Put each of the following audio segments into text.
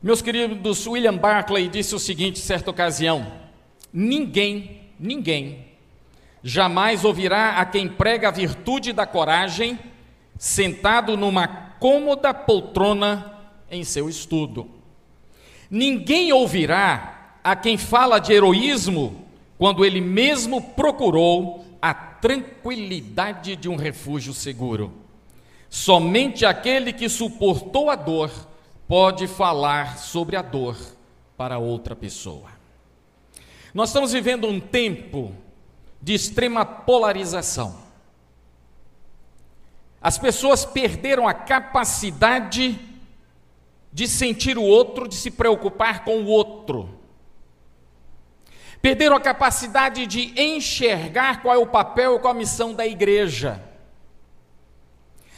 Meus queridos, William Barclay disse o seguinte, certa ocasião: ninguém, ninguém, jamais ouvirá a quem prega a virtude da coragem sentado numa cômoda poltrona em seu estudo. Ninguém ouvirá a quem fala de heroísmo quando ele mesmo procurou a tranquilidade de um refúgio seguro. Somente aquele que suportou a dor pode falar sobre a dor para outra pessoa. Nós estamos vivendo um tempo de extrema polarização. As pessoas perderam a capacidade de sentir o outro, de se preocupar com o outro. Perderam a capacidade de enxergar qual é o papel e qual a missão da igreja.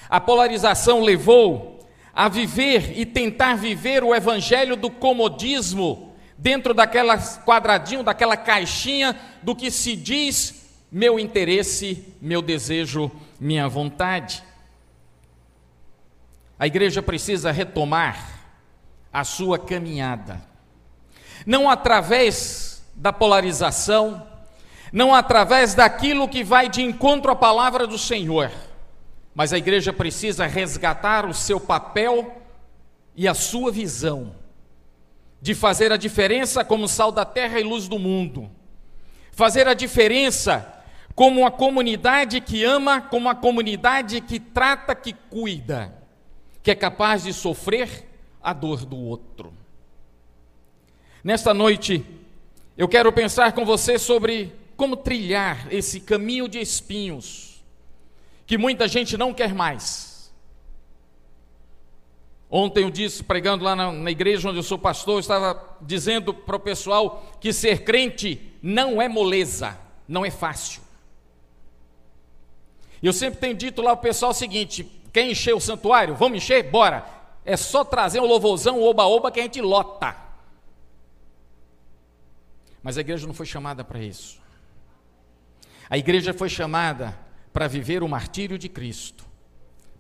A polarização levou a viver e tentar viver o evangelho do comodismo dentro daquela quadradinho, daquela caixinha do que se diz meu interesse, meu desejo, minha vontade. A igreja precisa retomar a sua caminhada. Não através da polarização, não através daquilo que vai de encontro à palavra do Senhor, mas a igreja precisa resgatar o seu papel e a sua visão de fazer a diferença como sal da terra e luz do mundo, fazer a diferença como uma comunidade que ama, como uma comunidade que trata, que cuida, que é capaz de sofrer a dor do outro. Nesta noite, eu quero pensar com você sobre como trilhar esse caminho de espinhos que muita gente não quer mais. Ontem eu disse, pregando lá na, na igreja onde eu sou pastor, eu estava dizendo para o pessoal que ser crente não é moleza, não é fácil. Eu sempre tenho dito lá ao pessoal o seguinte: quer encher o santuário? Vamos encher? Bora! É só trazer um louvorzão, oba-oba que a gente lota. Mas a igreja não foi chamada para isso. A igreja foi chamada para viver o martírio de Cristo,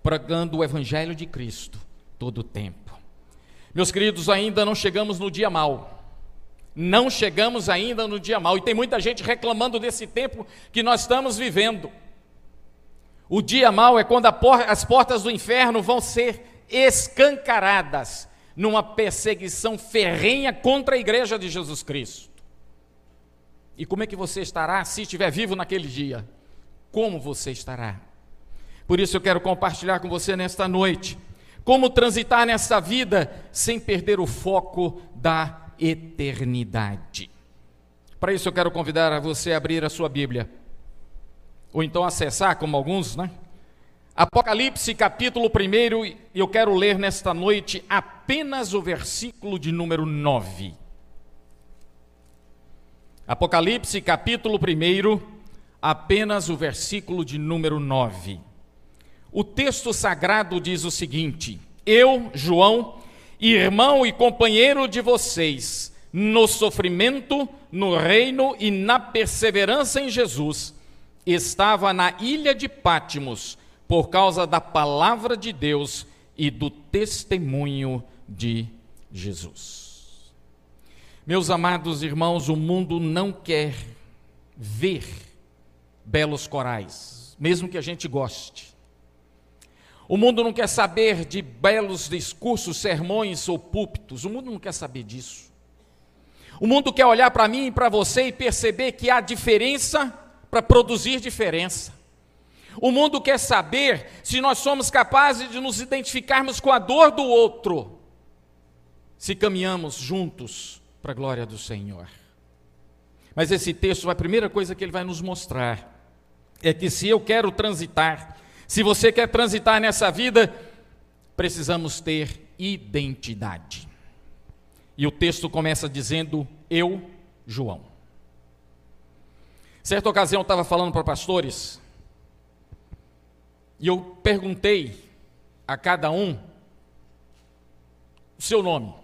pregando o evangelho de Cristo todo o tempo. Meus queridos, ainda não chegamos no dia mal. Não chegamos ainda no dia mal. E tem muita gente reclamando desse tempo que nós estamos vivendo. O dia mal é quando as portas do inferno vão ser escancaradas numa perseguição ferrenha contra a igreja de Jesus Cristo. E como é que você estará se estiver vivo naquele dia? Como você estará? Por isso eu quero compartilhar com você nesta noite como transitar nessa vida sem perder o foco da eternidade. Para isso eu quero convidar a você a abrir a sua Bíblia, ou então acessar, como alguns, né? Apocalipse capítulo 1, e eu quero ler nesta noite apenas o versículo de número 9. Apocalipse capítulo 1, apenas o versículo de número 9. O texto sagrado diz o seguinte: Eu, João, irmão e companheiro de vocês, no sofrimento, no reino e na perseverança em Jesus, estava na ilha de Pátimos por causa da palavra de Deus e do testemunho de Jesus. Meus amados irmãos, o mundo não quer ver belos corais, mesmo que a gente goste. O mundo não quer saber de belos discursos, sermões ou púlpitos. O mundo não quer saber disso. O mundo quer olhar para mim e para você e perceber que há diferença para produzir diferença. O mundo quer saber se nós somos capazes de nos identificarmos com a dor do outro, se caminhamos juntos para a glória do Senhor. Mas esse texto, a primeira coisa que ele vai nos mostrar é que se eu quero transitar, se você quer transitar nessa vida, precisamos ter identidade. E o texto começa dizendo: Eu, João. Certa ocasião eu estava falando para pastores e eu perguntei a cada um o seu nome.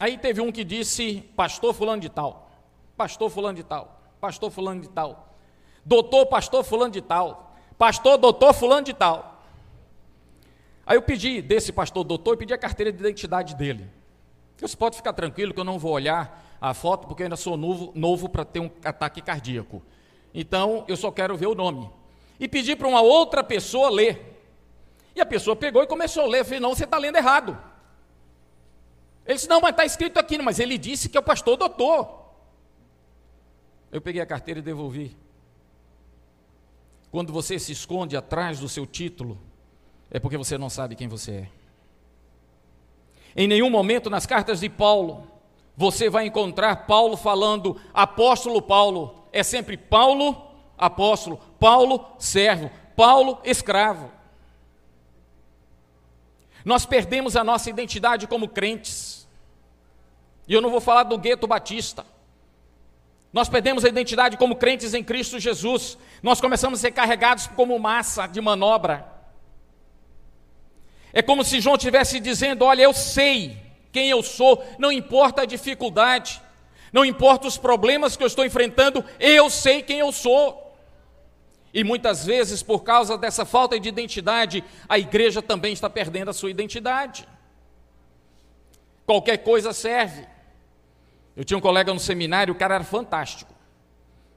Aí teve um que disse pastor fulano de tal, pastor fulano de tal, pastor fulano de tal, doutor pastor fulano de tal, pastor doutor fulano de tal. Aí eu pedi desse pastor doutor, eu pedi a carteira de identidade dele. Você pode ficar tranquilo que eu não vou olhar a foto porque eu ainda sou novo, novo para ter um ataque cardíaco. Então, eu só quero ver o nome. E pedi para uma outra pessoa ler. E a pessoa pegou e começou a ler. Eu falei, não, você está lendo errado. Ele disse, não, mas está escrito aqui, mas ele disse que é o pastor doutor. Eu peguei a carteira e devolvi. Quando você se esconde atrás do seu título, é porque você não sabe quem você é. Em nenhum momento nas cartas de Paulo, você vai encontrar Paulo falando apóstolo Paulo. É sempre Paulo, apóstolo, Paulo, servo, Paulo, escravo. Nós perdemos a nossa identidade como crentes. E eu não vou falar do gueto batista. Nós perdemos a identidade como crentes em Cristo Jesus. Nós começamos a ser carregados como massa de manobra. É como se João estivesse dizendo: Olha, eu sei quem eu sou, não importa a dificuldade, não importa os problemas que eu estou enfrentando, eu sei quem eu sou. E muitas vezes, por causa dessa falta de identidade, a igreja também está perdendo a sua identidade. Qualquer coisa serve. Eu tinha um colega no seminário, o cara era fantástico.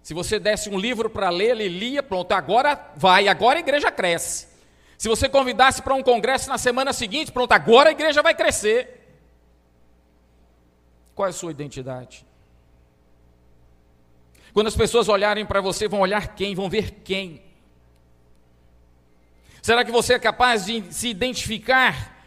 Se você desse um livro para ler, ele lia, pronto, agora vai, agora a igreja cresce. Se você convidasse para um congresso na semana seguinte, pronto, agora a igreja vai crescer. Qual é a sua identidade? Quando as pessoas olharem para você, vão olhar quem? Vão ver quem? Será que você é capaz de se identificar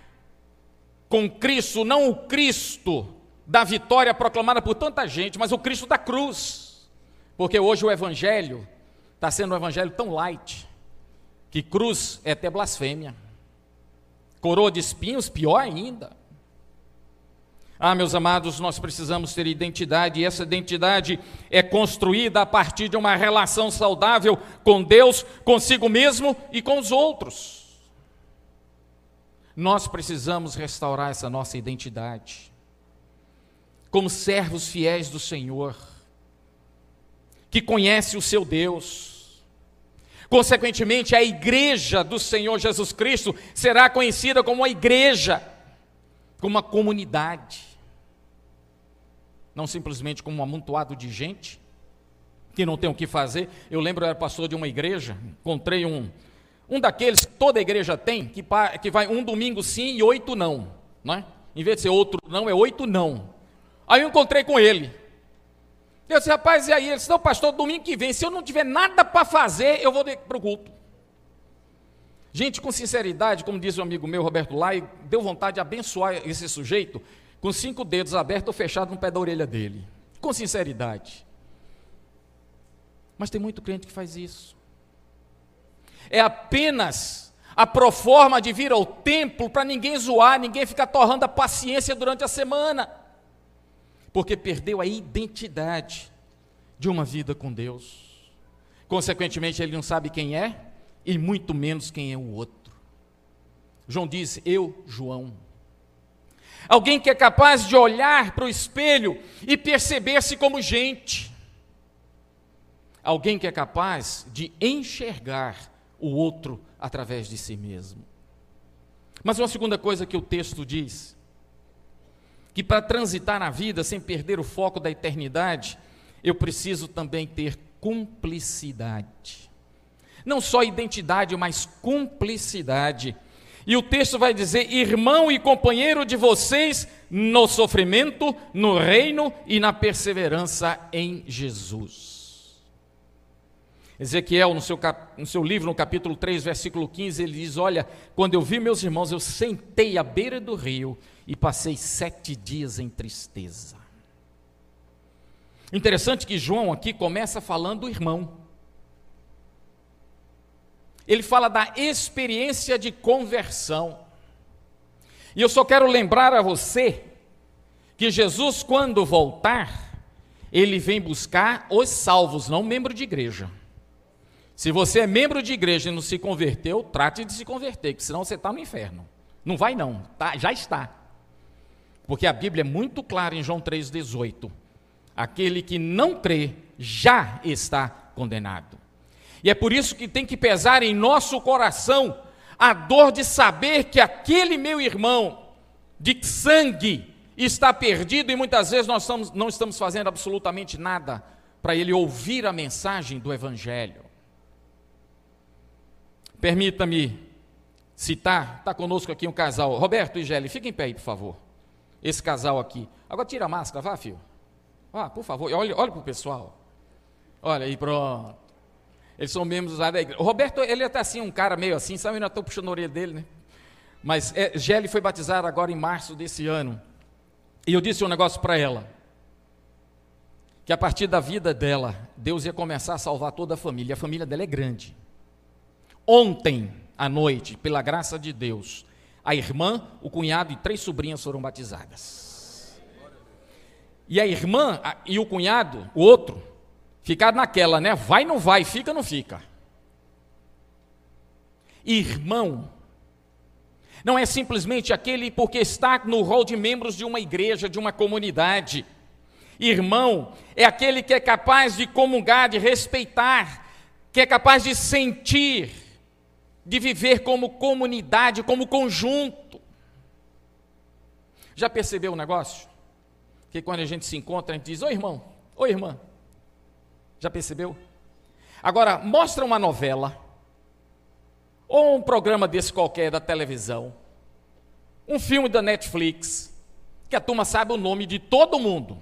com Cristo, não o Cristo da vitória proclamada por tanta gente, mas o Cristo da cruz. Porque hoje o Evangelho está sendo um Evangelho tão light, que cruz é até blasfêmia. Coroa de espinhos, pior ainda. Ah, meus amados, nós precisamos ter identidade, e essa identidade é construída a partir de uma relação saudável com Deus, consigo mesmo e com os outros. Nós precisamos restaurar essa nossa identidade como servos fiéis do Senhor, que conhece o seu Deus. Consequentemente, a igreja do Senhor Jesus Cristo será conhecida como uma igreja, como uma comunidade, não simplesmente como um amontoado de gente que não tem o que fazer. Eu lembro, eu era pastor de uma igreja, encontrei um, um daqueles que toda igreja tem, que, que vai um domingo sim e oito não, não é? Em vez de ser outro não, é oito não. Aí eu encontrei com ele. Eu disse, rapaz, e aí? Ele disse, não, pastor, domingo que vem, se eu não tiver nada para fazer, eu vou para o culto. Gente, com sinceridade, como diz o um amigo meu, Roberto Lai, deu vontade de abençoar esse sujeito com cinco dedos abertos ou fechados no pé da orelha dele. Com sinceridade. Mas tem muito crente que faz isso. É apenas a proforma de vir ao templo para ninguém zoar, ninguém ficar torrando a paciência durante a semana porque perdeu a identidade de uma vida com Deus. Consequentemente, ele não sabe quem é e muito menos quem é o outro. João diz: Eu, João. Alguém que é capaz de olhar para o espelho e perceber-se como gente. Alguém que é capaz de enxergar o outro através de si mesmo. Mas uma segunda coisa que o texto diz que para transitar na vida sem perder o foco da eternidade, eu preciso também ter cumplicidade. Não só identidade, mas cumplicidade. E o texto vai dizer: irmão e companheiro de vocês no sofrimento, no reino e na perseverança em Jesus. Ezequiel, no seu, no seu livro, no capítulo 3, versículo 15, ele diz: Olha, quando eu vi meus irmãos, eu sentei à beira do rio e passei sete dias em tristeza. Interessante que João aqui começa falando do irmão. Ele fala da experiência de conversão. E eu só quero lembrar a você que Jesus, quando voltar, ele vem buscar os salvos, não membro de igreja. Se você é membro de igreja e não se converteu, trate de se converter, porque senão você está no inferno. Não vai não, tá, já está. Porque a Bíblia é muito clara em João 3,18. Aquele que não crê já está condenado. E é por isso que tem que pesar em nosso coração a dor de saber que aquele meu irmão de sangue está perdido e muitas vezes nós estamos, não estamos fazendo absolutamente nada para ele ouvir a mensagem do Evangelho. Permita-me citar, está conosco aqui um casal. Roberto e Gelli, fiquem em pé aí, por favor. Esse casal aqui. Agora tira a máscara, vá, filho. Vá, por favor, olhe, olhe para o pessoal. Olha aí, pronto. Eles são membros da igreja. O Roberto, ele é até assim, um cara meio assim, sabe? Eu ainda estou puxando a orelha dele, né? Mas é, Gelli foi batizada agora em março desse ano. E eu disse um negócio para ela. Que a partir da vida dela, Deus ia começar a salvar toda a família. A família dela é grande. Ontem à noite, pela graça de Deus, a irmã, o cunhado e três sobrinhas foram batizadas. E a irmã e o cunhado, o outro, ficaram naquela, né? Vai, não vai, fica, não fica. Irmão, não é simplesmente aquele porque está no rol de membros de uma igreja, de uma comunidade. Irmão é aquele que é capaz de comungar, de respeitar, que é capaz de sentir, de viver como comunidade, como conjunto. Já percebeu o negócio? Que quando a gente se encontra, a gente diz: Oi, irmão, oi, irmã. Já percebeu? Agora, mostra uma novela, ou um programa desse qualquer da televisão, um filme da Netflix, que a turma sabe o nome de todo mundo,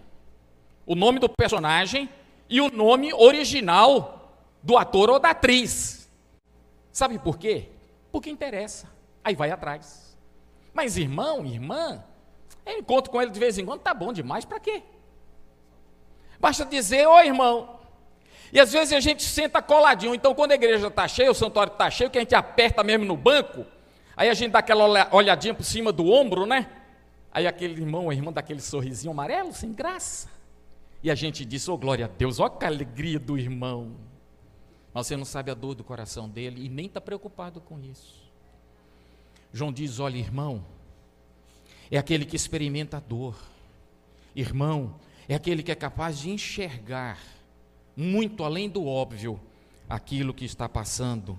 o nome do personagem e o nome original do ator ou da atriz. Sabe por quê? Porque interessa. Aí vai atrás. Mas irmão, irmã, eu encontro com ele de vez em quando, tá bom demais, para quê? Basta dizer, ô irmão. E às vezes a gente senta coladinho. Então, quando a igreja está cheia, o santuário está cheio, que a gente aperta mesmo no banco, aí a gente dá aquela olhadinha por cima do ombro, né? Aí aquele irmão, a irmã dá aquele sorrisinho amarelo, sem graça. E a gente diz, ô oh, glória a Deus, olha que alegria do irmão. Mas você não sabe a dor do coração dele e nem está preocupado com isso. João diz: olha, irmão, é aquele que experimenta a dor. Irmão, é aquele que é capaz de enxergar, muito além do óbvio, aquilo que está passando,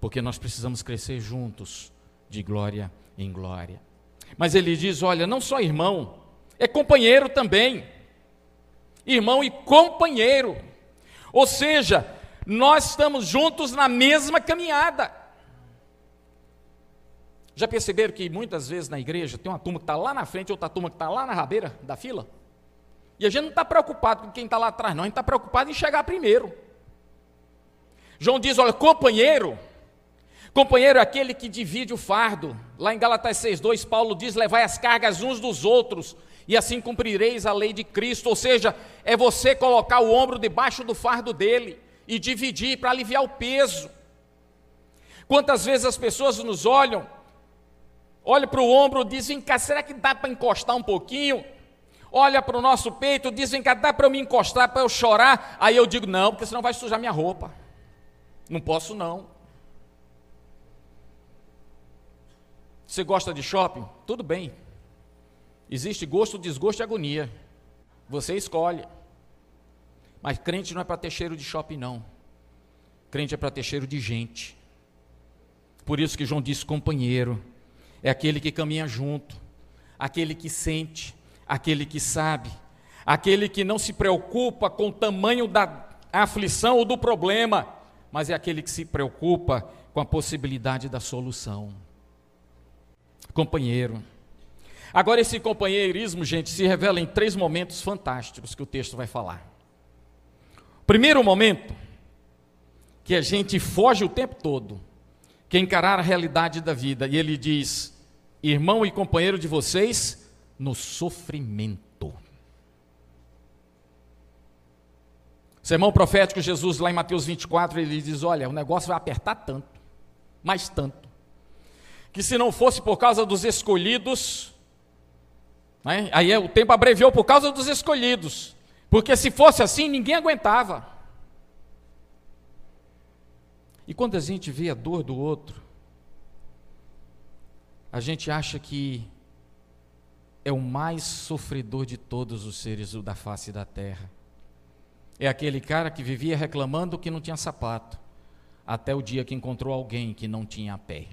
porque nós precisamos crescer juntos, de glória em glória. Mas ele diz: olha, não só irmão, é companheiro também. Irmão e companheiro. Ou seja, nós estamos juntos na mesma caminhada. Já perceberam que muitas vezes na igreja tem uma turma que está lá na frente, outra turma que está lá na rabeira da fila? E a gente não está preocupado com quem está lá atrás, não, a gente está preocupado em chegar primeiro. João diz: olha, companheiro, companheiro é aquele que divide o fardo. Lá em Galatas 6,2, Paulo diz: levai as cargas uns dos outros, e assim cumprireis a lei de Cristo. Ou seja, é você colocar o ombro debaixo do fardo dele e dividir para aliviar o peso. Quantas vezes as pessoas nos olham, olham para o ombro, dizem, cá, será que dá para encostar um pouquinho? Olha para o nosso peito, dizem que dá para eu me encostar, para eu chorar. Aí eu digo, não, porque senão vai sujar minha roupa. Não posso não. Você gosta de shopping? Tudo bem. Existe gosto, desgosto e agonia. Você escolhe. Mas crente não é para ter cheiro de shopping, não. Crente é para ter cheiro de gente. Por isso que João diz companheiro. É aquele que caminha junto, aquele que sente, aquele que sabe, aquele que não se preocupa com o tamanho da aflição ou do problema, mas é aquele que se preocupa com a possibilidade da solução. Companheiro. Agora, esse companheirismo, gente, se revela em três momentos fantásticos que o texto vai falar. Primeiro momento, que a gente foge o tempo todo, que é encarar a realidade da vida. E ele diz: irmão e companheiro de vocês, no sofrimento. Sermão profético, Jesus, lá em Mateus 24, ele diz: Olha, o negócio vai apertar tanto, mais tanto, que se não fosse por causa dos escolhidos, né, aí é, o tempo abreviou por causa dos escolhidos, porque se fosse assim, ninguém aguentava. E quando a gente vê a dor do outro, a gente acha que é o mais sofredor de todos os seres da face da terra. É aquele cara que vivia reclamando que não tinha sapato, até o dia que encontrou alguém que não tinha pé.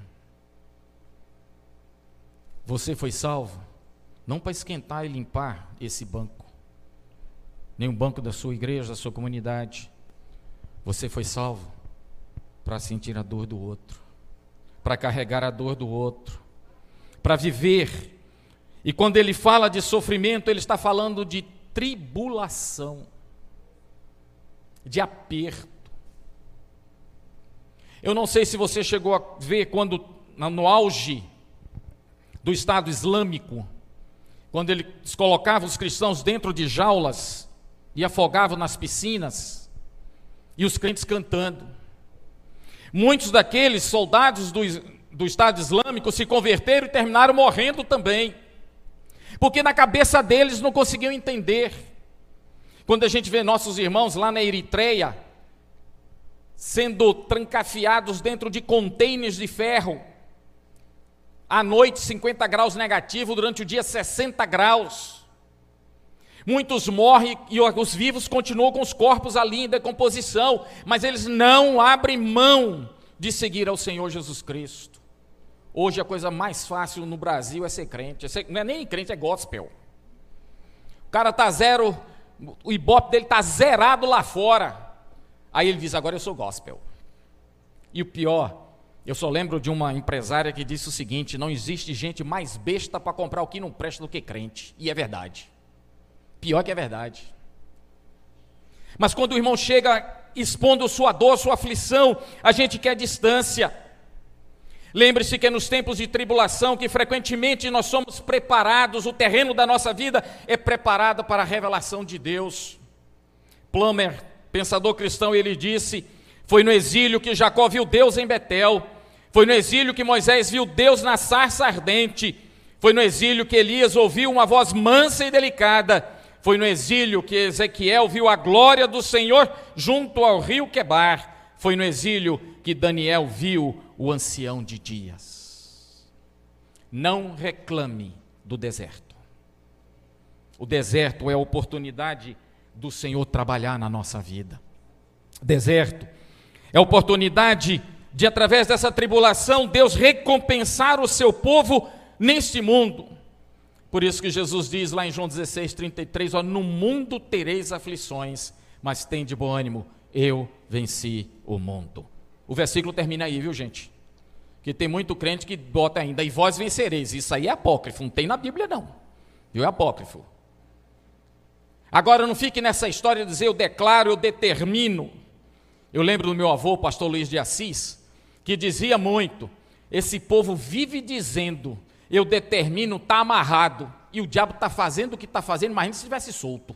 Você foi salvo não para esquentar e limpar esse banco, o banco da sua igreja, da sua comunidade. Você foi salvo para sentir a dor do outro, para carregar a dor do outro, para viver. E quando ele fala de sofrimento, ele está falando de tribulação, de aperto. Eu não sei se você chegou a ver quando, no auge do Estado Islâmico, quando eles colocavam os cristãos dentro de jaulas e afogavam nas piscinas, e os crentes cantando. Muitos daqueles soldados do, do Estado Islâmico se converteram e terminaram morrendo também, porque na cabeça deles não conseguiam entender. Quando a gente vê nossos irmãos lá na Eritreia, sendo trancafiados dentro de contêineres de ferro, à noite 50 graus negativo, durante o dia 60 graus. Muitos morrem e os vivos continuam com os corpos ali em decomposição, mas eles não abrem mão de seguir ao Senhor Jesus Cristo. Hoje a coisa mais fácil no Brasil é ser crente, não é nem crente, é gospel. O cara está zero, o ibope dele está zerado lá fora. Aí ele diz: Agora eu sou gospel. E o pior eu só lembro de uma empresária que disse o seguinte: não existe gente mais besta para comprar o que não presta do que crente. E é verdade. Pior que é verdade. Mas quando o irmão chega expondo sua dor, sua aflição, a gente quer distância. Lembre-se que nos tempos de tribulação que frequentemente nós somos preparados, o terreno da nossa vida é preparado para a revelação de Deus. Plummer, pensador cristão, ele disse: Foi no exílio que Jacó viu Deus em Betel. Foi no exílio que Moisés viu Deus na sarça ardente. Foi no exílio que Elias ouviu uma voz mansa e delicada. Foi no exílio que Ezequiel viu a glória do Senhor junto ao rio Quebar. Foi no exílio que Daniel viu o ancião de dias. Não reclame do deserto. O deserto é a oportunidade do Senhor trabalhar na nossa vida. Deserto é a oportunidade de através dessa tribulação Deus recompensar o seu povo neste mundo. Por isso que Jesus diz lá em João 16, 33, ó, no mundo tereis aflições, mas tem de bom ânimo, eu venci o mundo. O versículo termina aí, viu gente? Que tem muito crente que bota ainda, e vós vencereis. Isso aí é apócrifo, não tem na Bíblia não. Viu? É apócrifo. Agora não fique nessa história de dizer eu declaro, eu determino. Eu lembro do meu avô, pastor Luiz de Assis, que dizia muito: esse povo vive dizendo, eu determino, está amarrado, e o diabo está fazendo o que está fazendo, imagina se estivesse solto.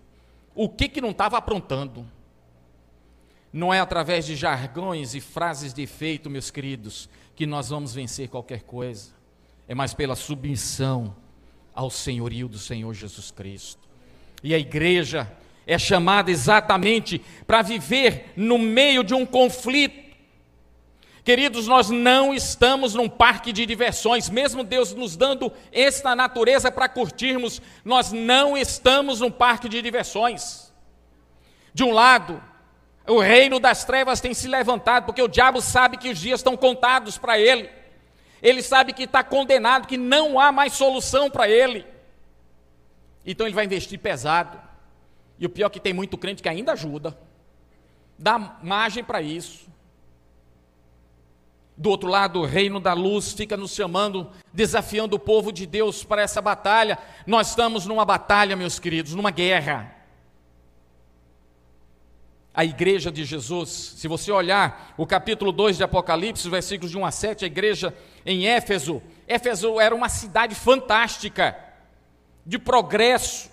O que, que não estava aprontando? Não é através de jargões e frases de efeito, meus queridos, que nós vamos vencer qualquer coisa. É mais pela submissão ao senhorio do Senhor Jesus Cristo. E a igreja é chamada exatamente para viver no meio de um conflito Queridos, nós não estamos num parque de diversões, mesmo Deus nos dando esta natureza para curtirmos, nós não estamos num parque de diversões. De um lado, o reino das trevas tem se levantado, porque o diabo sabe que os dias estão contados para ele, ele sabe que está condenado, que não há mais solução para ele, então ele vai investir pesado. E o pior é que tem muito crente que ainda ajuda, dá margem para isso. Do outro lado, o reino da luz fica nos chamando, desafiando o povo de Deus para essa batalha. Nós estamos numa batalha, meus queridos, numa guerra. A igreja de Jesus, se você olhar o capítulo 2 de Apocalipse, versículos de 1 a 7, a igreja em Éfeso, Éfeso era uma cidade fantástica, de progresso,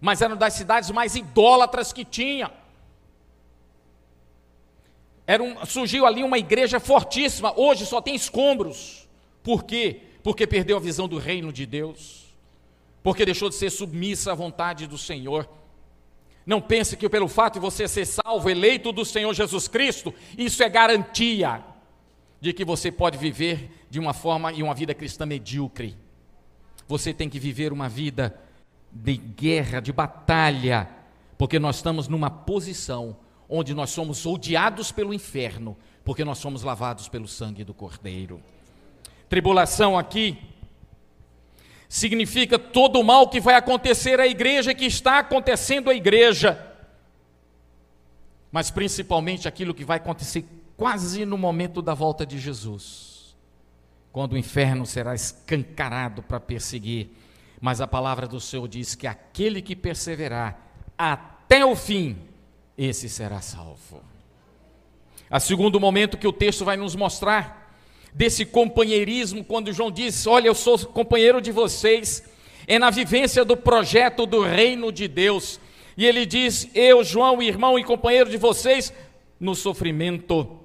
mas era uma das cidades mais idólatras que tinha. Era um, surgiu ali uma igreja fortíssima, hoje só tem escombros. Por quê? Porque perdeu a visão do reino de Deus, porque deixou de ser submissa à vontade do Senhor. Não pense que pelo fato de você ser salvo, eleito do Senhor Jesus Cristo, isso é garantia de que você pode viver de uma forma e uma vida cristã medíocre. Você tem que viver uma vida de guerra, de batalha, porque nós estamos numa posição onde nós somos odiados pelo inferno, porque nós somos lavados pelo sangue do Cordeiro. Tribulação aqui significa todo o mal que vai acontecer à igreja, que está acontecendo à igreja, mas principalmente aquilo que vai acontecer quase no momento da volta de Jesus, quando o inferno será escancarado para perseguir. Mas a palavra do Senhor diz que aquele que perseverar até o fim, esse será salvo. A segundo momento que o texto vai nos mostrar desse companheirismo, quando João diz: Olha, eu sou companheiro de vocês, é na vivência do projeto do reino de Deus. E ele diz: Eu, João, irmão e companheiro de vocês, no sofrimento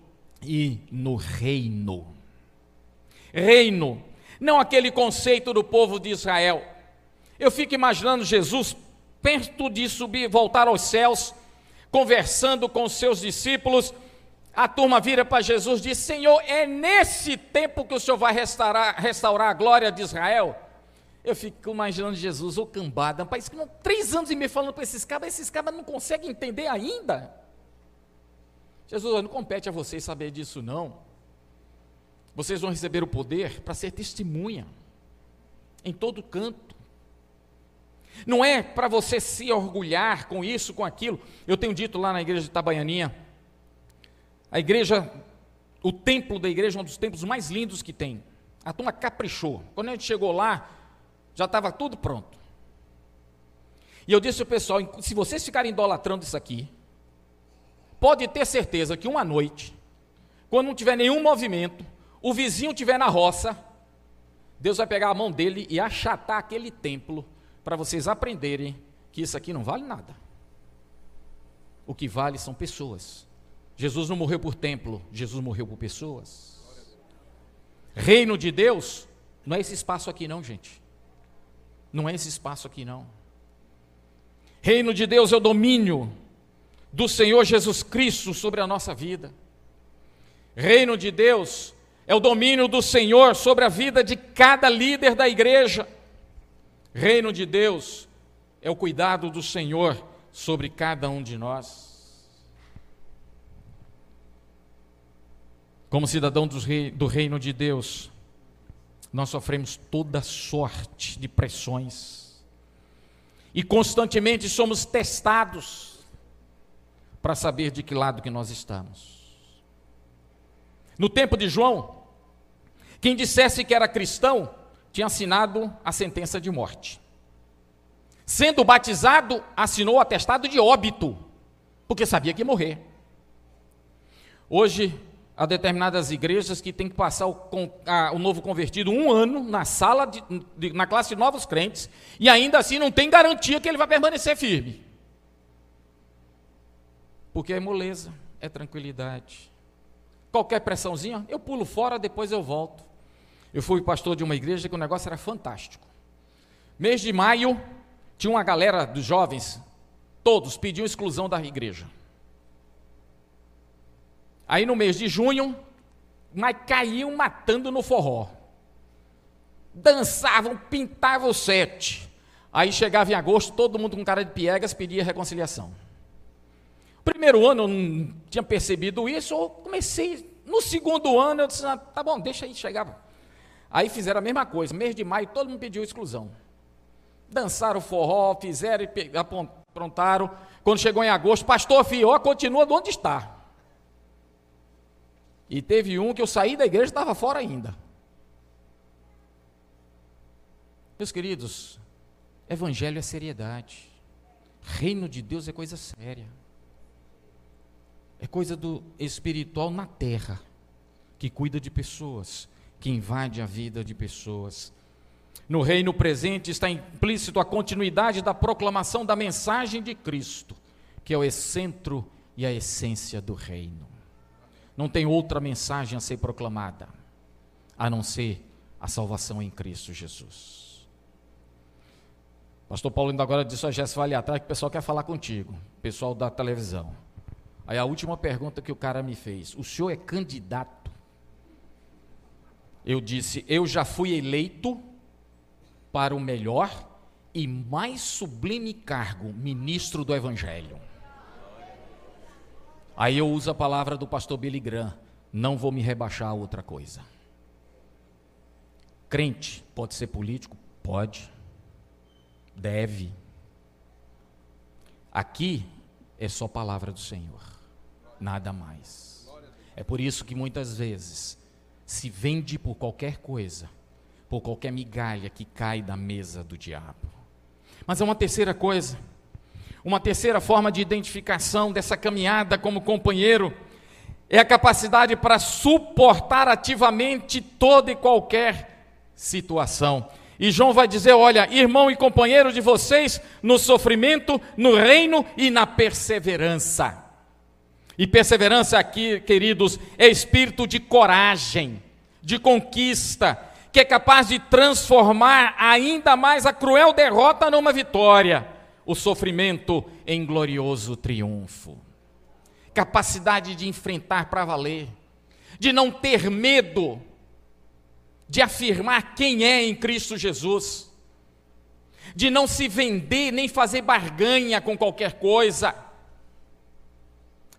e no reino. Reino, não aquele conceito do povo de Israel. Eu fico imaginando Jesus perto de subir, voltar aos céus, conversando com seus discípulos a turma vira para Jesus e diz: Senhor, é nesse tempo que o Senhor vai restaurar, restaurar a glória de Israel? Eu fico imaginando Jesus, ô cambada, país que não, três anos e meio falando para esses cabas, esses cabas não conseguem entender ainda. Jesus, não compete a vocês saber disso, não. Vocês vão receber o poder para ser testemunha em todo canto. Não é para você se orgulhar com isso, com aquilo. Eu tenho dito lá na igreja de Itabaianinha, a igreja, o templo da igreja é um dos templos mais lindos que tem. A turma caprichou. Quando a gente chegou lá, já estava tudo pronto. E eu disse ao pessoal: se vocês ficarem idolatrando isso aqui, pode ter certeza que uma noite, quando não tiver nenhum movimento, o vizinho estiver na roça, Deus vai pegar a mão dele e achatar aquele templo para vocês aprenderem que isso aqui não vale nada. O que vale são pessoas. Jesus não morreu por templo, Jesus morreu por pessoas. Reino de Deus não é esse espaço aqui, não, gente. Não é esse espaço aqui, não. Reino de Deus é o domínio do Senhor Jesus Cristo sobre a nossa vida. Reino de Deus é o domínio do Senhor sobre a vida de cada líder da igreja. Reino de Deus é o cuidado do Senhor sobre cada um de nós. Como cidadão do reino de Deus, nós sofremos toda sorte de pressões e constantemente somos testados para saber de que lado que nós estamos. No tempo de João, quem dissesse que era cristão tinha assinado a sentença de morte. Sendo batizado, assinou o atestado de óbito, porque sabia que ia morrer. Hoje, a determinadas igrejas que tem que passar o, a, o novo convertido um ano na sala, de, de, na classe de novos crentes, e ainda assim não tem garantia que ele vai permanecer firme. Porque é moleza, é tranquilidade. Qualquer pressãozinha, eu pulo fora, depois eu volto. Eu fui pastor de uma igreja que o negócio era fantástico. Mês de maio, tinha uma galera dos jovens, todos pediam exclusão da igreja. Aí no mês de junho, mas caíam matando no forró. Dançavam, pintavam o sete. Aí chegava em agosto, todo mundo com cara de piegas pedia reconciliação. Primeiro ano eu não tinha percebido isso, eu comecei. No segundo ano eu disse, ah, tá bom, deixa aí, chegava. Aí fizeram a mesma coisa, mês de maio todo mundo pediu exclusão. Dançaram forró, fizeram e aprontaram. Quando chegou em agosto, pastor Fió continua de onde está. E teve um que eu saí da igreja e estava fora ainda. Meus queridos, evangelho é seriedade. Reino de Deus é coisa séria. É coisa do espiritual na terra, que cuida de pessoas, que invade a vida de pessoas. No reino presente está implícito a continuidade da proclamação da mensagem de Cristo, que é o centro e a essência do reino. Não tem outra mensagem a ser proclamada, a não ser a salvação em Cristo Jesus. Pastor Paulo ainda agora disse a Jéssica ali atrás que o pessoal quer falar contigo, pessoal da televisão. Aí a última pergunta que o cara me fez: o senhor é candidato? Eu disse: eu já fui eleito para o melhor e mais sublime cargo, ministro do Evangelho. Aí eu uso a palavra do pastor Billy Graham: não vou me rebaixar a outra coisa. Crente pode ser político? Pode, deve. Aqui é só palavra do Senhor, nada mais. É por isso que muitas vezes se vende por qualquer coisa, por qualquer migalha que cai da mesa do diabo. Mas é uma terceira coisa, uma terceira forma de identificação dessa caminhada como companheiro é a capacidade para suportar ativamente toda e qualquer situação. E João vai dizer: olha, irmão e companheiro de vocês no sofrimento, no reino e na perseverança. E perseverança aqui, queridos, é espírito de coragem, de conquista, que é capaz de transformar ainda mais a cruel derrota numa vitória, o sofrimento em glorioso triunfo. Capacidade de enfrentar para valer, de não ter medo, de afirmar quem é em Cristo Jesus, de não se vender nem fazer barganha com qualquer coisa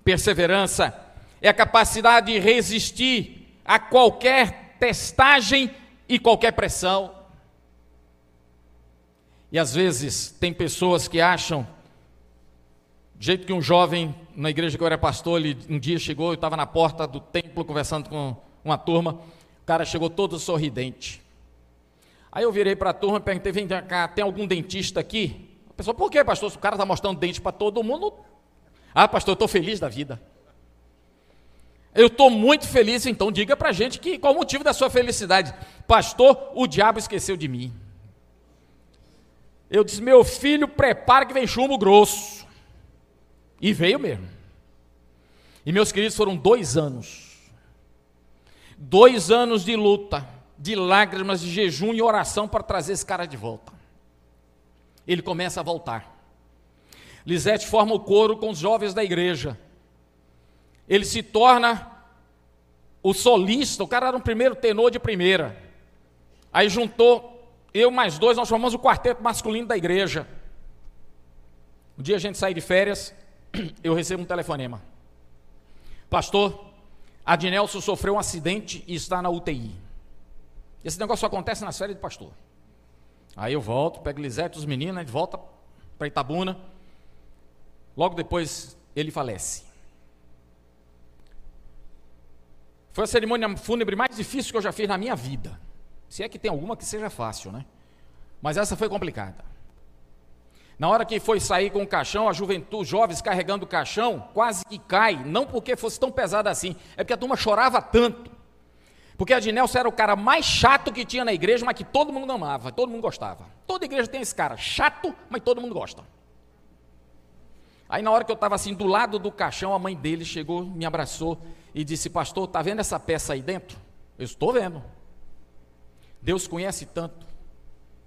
Perseverança é a capacidade de resistir a qualquer testagem e qualquer pressão. E às vezes tem pessoas que acham, do jeito que um jovem na igreja que eu era pastor, ele um dia chegou, eu estava na porta do templo conversando com uma turma, o cara chegou todo sorridente. Aí eu virei para a turma e perguntei: vem cá, tem algum dentista aqui? A pessoa, por que, pastor? Se o cara está mostrando dente para todo mundo, ah, pastor, eu estou feliz da vida. Eu estou muito feliz, então diga para a gente que, qual o motivo da sua felicidade. Pastor, o diabo esqueceu de mim. Eu disse, meu filho, prepara que vem chumbo grosso. E veio mesmo. E meus queridos, foram dois anos. Dois anos de luta, de lágrimas, de jejum e oração para trazer esse cara de volta. Ele começa a voltar. Lisete forma o coro com os jovens da igreja. Ele se torna o solista, o cara era um primeiro tenor de primeira. Aí juntou eu mais dois, nós formamos o quarteto masculino da igreja. Um dia a gente sai de férias, eu recebo um telefonema. Pastor, Adnelson sofreu um acidente e está na UTI. Esse negócio só acontece nas férias de pastor. Aí eu volto, pego Lisete, os meninos, a gente volta para Itabuna. Logo depois, ele falece. Foi a cerimônia fúnebre mais difícil que eu já fiz na minha vida. Se é que tem alguma que seja fácil, né? Mas essa foi complicada. Na hora que foi sair com o caixão, a juventude, os jovens carregando o caixão, quase que cai, não porque fosse tão pesado assim, é porque a turma chorava tanto. Porque a Adnelson era o cara mais chato que tinha na igreja, mas que todo mundo amava, todo mundo gostava. Toda igreja tem esse cara, chato, mas todo mundo gosta. Aí na hora que eu estava assim do lado do caixão, a mãe dele chegou, me abraçou e disse: Pastor, está vendo essa peça aí dentro? Eu estou vendo. Deus conhece tanto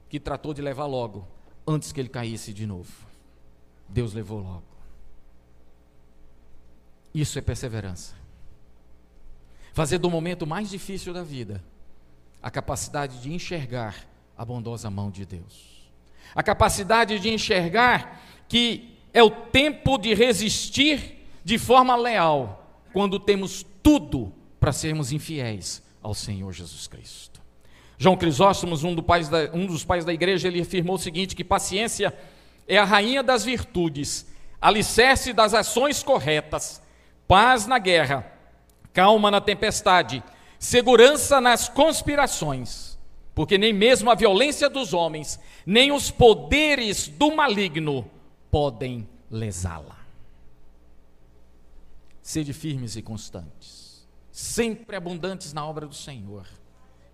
que tratou de levar logo, antes que ele caísse de novo. Deus levou logo. Isso é perseverança. Fazer do momento mais difícil da vida a capacidade de enxergar a bondosa mão de Deus. A capacidade de enxergar que é o tempo de resistir de forma leal, quando temos tudo para sermos infiéis ao Senhor Jesus Cristo. João Crisóstomo, um, do da, um dos pais da igreja, ele afirmou o seguinte: que paciência é a rainha das virtudes, alicerce das ações corretas, paz na guerra, calma na tempestade, segurança nas conspirações, porque nem mesmo a violência dos homens, nem os poderes do maligno podem lesá-la. Sede firmes e constantes, sempre abundantes na obra do Senhor,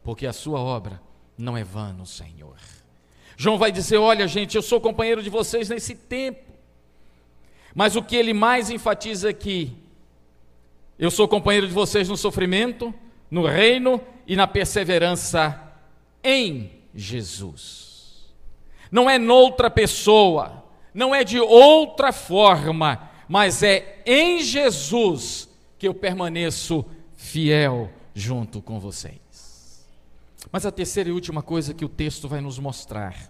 porque a sua obra não é vã no Senhor. João vai dizer: Olha, gente, eu sou companheiro de vocês nesse tempo, mas o que ele mais enfatiza aqui, eu sou companheiro de vocês no sofrimento, no reino e na perseverança em Jesus. Não é noutra pessoa, não é de outra forma, mas é em Jesus que eu permaneço fiel junto com vocês. Mas a terceira e última coisa que o texto vai nos mostrar,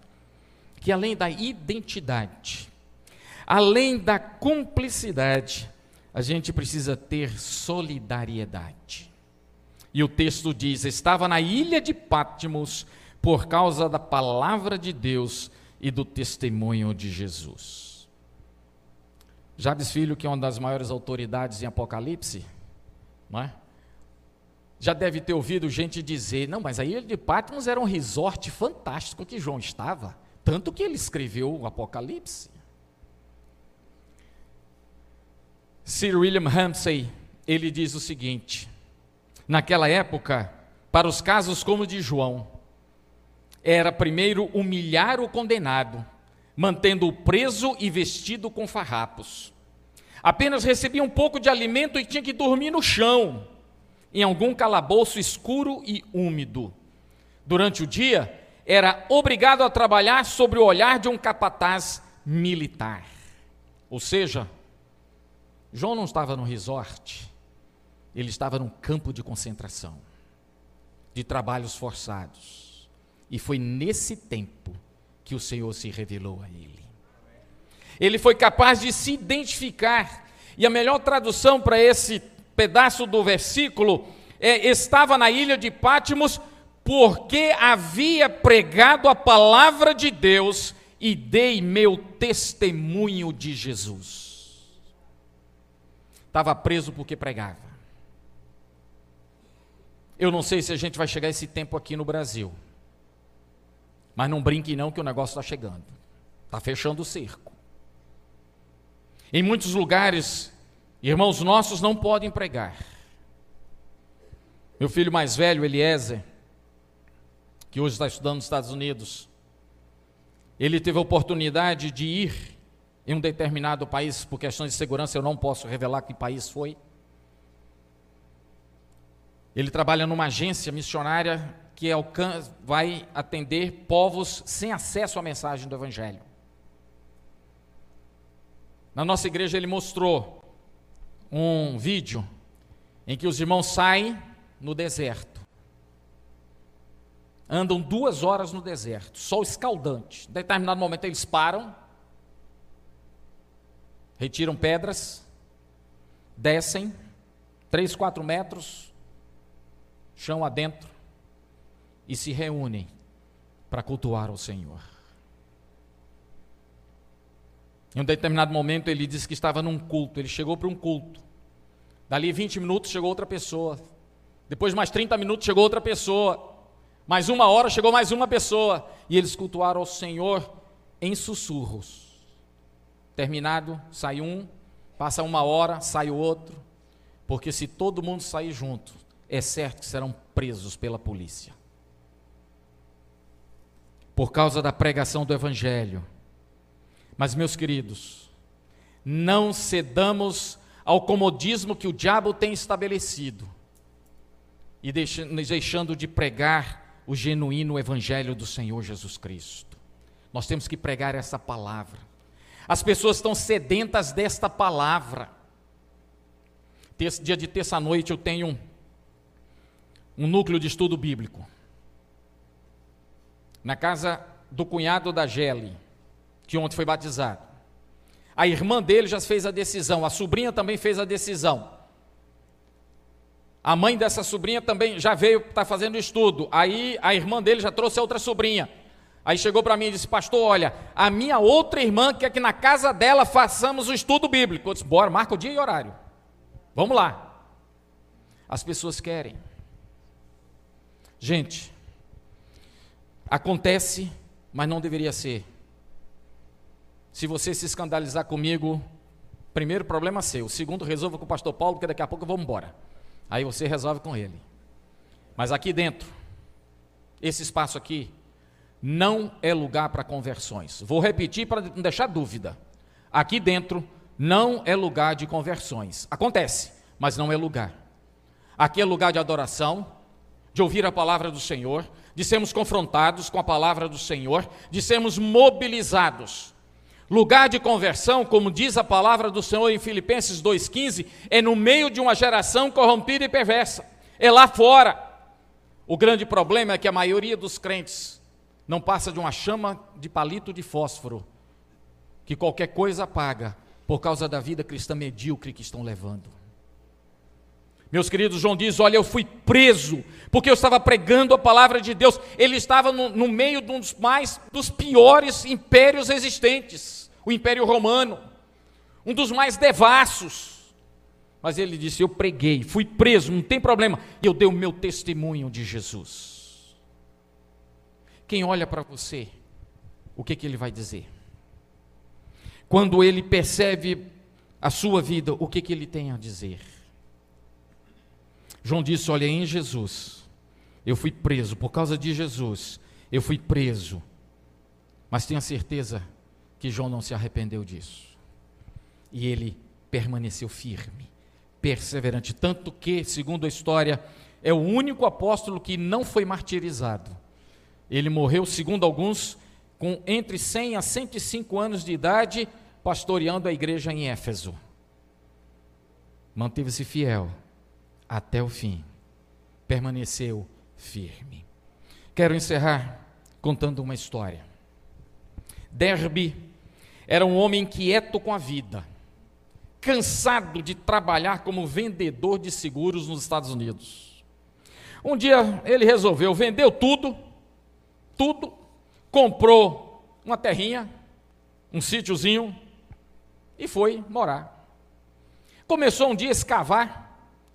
que além da identidade, além da cumplicidade, a gente precisa ter solidariedade. E o texto diz: estava na ilha de Patmos por causa da palavra de Deus e do testemunho de Jesus. Jabes Filho, que é uma das maiores autoridades em Apocalipse, não é? já deve ter ouvido gente dizer: não, mas a ilha de Patmos era um resort fantástico que João estava, tanto que ele escreveu o Apocalipse. Sir William Ramsay, ele diz o seguinte: naquela época, para os casos como o de João, era primeiro humilhar o condenado, mantendo-o preso e vestido com farrapos. Apenas recebia um pouco de alimento e tinha que dormir no chão em algum calabouço escuro e úmido. Durante o dia, era obrigado a trabalhar sobre o olhar de um capataz militar. Ou seja, João não estava no resort, ele estava num campo de concentração, de trabalhos forçados. E foi nesse tempo que o Senhor se revelou a ele. Ele foi capaz de se identificar, e a melhor tradução para esse pedaço do versículo, é, estava na ilha de Pátimos porque havia pregado a palavra de Deus e dei meu testemunho de Jesus. Estava preso porque pregava. Eu não sei se a gente vai chegar a esse tempo aqui no Brasil. Mas não brinque não que o negócio está chegando. Está fechando o cerco. Em muitos lugares Irmãos nossos não podem pregar. Meu filho mais velho, Eliezer, que hoje está estudando nos Estados Unidos, ele teve a oportunidade de ir em um determinado país, por questões de segurança eu não posso revelar que país foi. Ele trabalha numa agência missionária que vai atender povos sem acesso à mensagem do Evangelho. Na nossa igreja ele mostrou um vídeo em que os irmãos saem no deserto. Andam duas horas no deserto, sol escaldante. Em determinado momento eles param, retiram pedras, descem, três, quatro metros, chão adentro, e se reúnem para cultuar ao Senhor. Em um determinado momento ele disse que estava num culto, ele chegou para um culto. Dali 20 minutos chegou outra pessoa. Depois mais 30 minutos chegou outra pessoa. Mais uma hora chegou mais uma pessoa. E eles cultuaram ao Senhor em sussurros. Terminado, sai um, passa uma hora, sai o outro. Porque se todo mundo sair junto, é certo que serão presos pela polícia. Por causa da pregação do Evangelho mas, meus queridos, não cedamos ao comodismo que o diabo tem estabelecido e deixando de pregar o genuíno Evangelho do Senhor Jesus Cristo. Nós temos que pregar essa palavra. As pessoas estão sedentas desta palavra. dia de terça-noite eu tenho um, um núcleo de estudo bíblico. Na casa do cunhado da Gele que ontem foi batizado. A irmã dele já fez a decisão, a sobrinha também fez a decisão. A mãe dessa sobrinha também já veio, está fazendo estudo. Aí a irmã dele já trouxe a outra sobrinha. Aí chegou para mim e disse: Pastor, olha, a minha outra irmã quer que na casa dela façamos o estudo bíblico. Eu disse: Bora, marca o dia e horário. Vamos lá. As pessoas querem. Gente, acontece, mas não deveria ser. Se você se escandalizar comigo, primeiro problema seu. Segundo, resolva com o pastor Paulo, porque daqui a pouco eu vou embora. Aí você resolve com ele. Mas aqui dentro, esse espaço aqui, não é lugar para conversões. Vou repetir para não deixar dúvida. Aqui dentro não é lugar de conversões. Acontece, mas não é lugar. Aqui é lugar de adoração, de ouvir a palavra do Senhor, de sermos confrontados com a palavra do Senhor, de sermos mobilizados Lugar de conversão, como diz a palavra do Senhor em Filipenses 2,15, é no meio de uma geração corrompida e perversa. É lá fora. O grande problema é que a maioria dos crentes não passa de uma chama de palito de fósforo, que qualquer coisa apaga, por causa da vida cristã medíocre que estão levando. Meus queridos, João diz: Olha, eu fui preso porque eu estava pregando a palavra de Deus. Ele estava no, no meio de um dos mais dos piores impérios existentes, o Império Romano, um dos mais devassos. Mas ele disse: Eu preguei, fui preso, não tem problema. E eu dei o meu testemunho de Jesus. Quem olha para você, o que, que ele vai dizer? Quando ele percebe a sua vida, o que, que ele tem a dizer? João disse: Olha, em Jesus, eu fui preso, por causa de Jesus, eu fui preso. Mas tenha certeza que João não se arrependeu disso. E ele permaneceu firme, perseverante. Tanto que, segundo a história, é o único apóstolo que não foi martirizado. Ele morreu, segundo alguns, com entre 100 a 105 anos de idade, pastoreando a igreja em Éfeso. Manteve-se fiel até o fim, permaneceu firme. Quero encerrar contando uma história. Derby era um homem inquieto com a vida, cansado de trabalhar como vendedor de seguros nos Estados Unidos. Um dia ele resolveu, vendeu tudo, tudo, comprou uma terrinha, um sítiozinho e foi morar. Começou um dia a escavar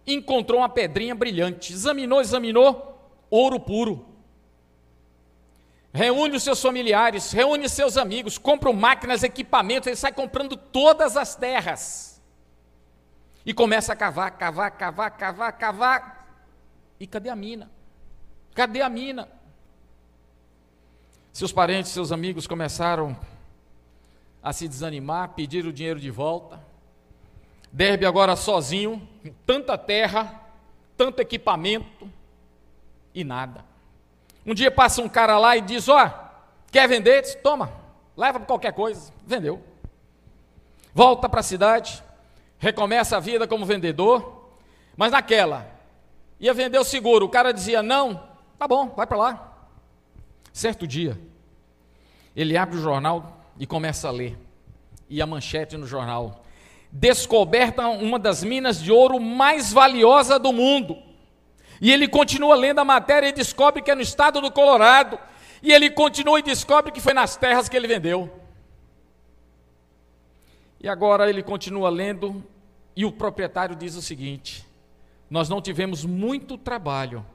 encontrou uma pedrinha brilhante, examinou, examinou, ouro puro. Reúne os seus familiares, reúne seus amigos, compra máquinas, equipamentos, ele sai comprando todas as terras. E começa a cavar, cavar, cavar, cavar, cavar. E cadê a mina? Cadê a mina? Seus parentes, seus amigos começaram a se desanimar, pedir o dinheiro de volta. Derbe agora sozinho, com tanta terra, tanto equipamento e nada. Um dia passa um cara lá e diz: Ó, oh, quer vender? Diz, Toma, leva para qualquer coisa. Vendeu. Volta para a cidade, recomeça a vida como vendedor, mas naquela, ia vender o seguro. O cara dizia: Não, tá bom, vai para lá. Certo dia, ele abre o jornal e começa a ler. E a manchete no jornal: descoberta uma das minas de ouro mais valiosa do mundo. E ele continua lendo a matéria e descobre que é no estado do Colorado. E ele continua e descobre que foi nas terras que ele vendeu. E agora ele continua lendo e o proprietário diz o seguinte: Nós não tivemos muito trabalho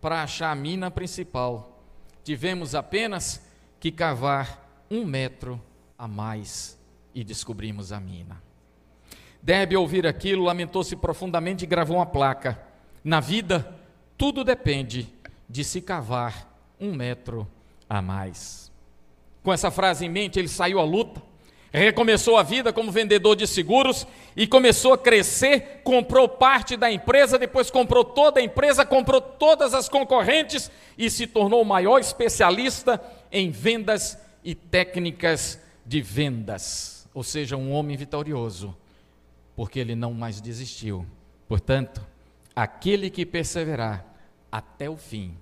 para achar a mina principal. Tivemos apenas que cavar um metro a mais e descobrimos a mina. Deve ouvir aquilo, lamentou-se profundamente e gravou uma placa. Na vida, tudo depende de se cavar um metro a mais. Com essa frase em mente, ele saiu à luta, recomeçou a vida como vendedor de seguros e começou a crescer. Comprou parte da empresa, depois comprou toda a empresa, comprou todas as concorrentes e se tornou o maior especialista em vendas e técnicas de vendas. Ou seja, um homem vitorioso porque ele não mais desistiu. Portanto, aquele que perseverar até o fim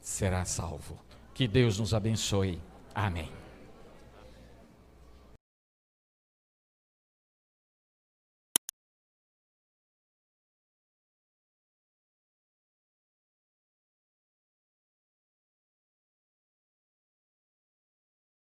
será salvo. Que Deus nos abençoe. Amém.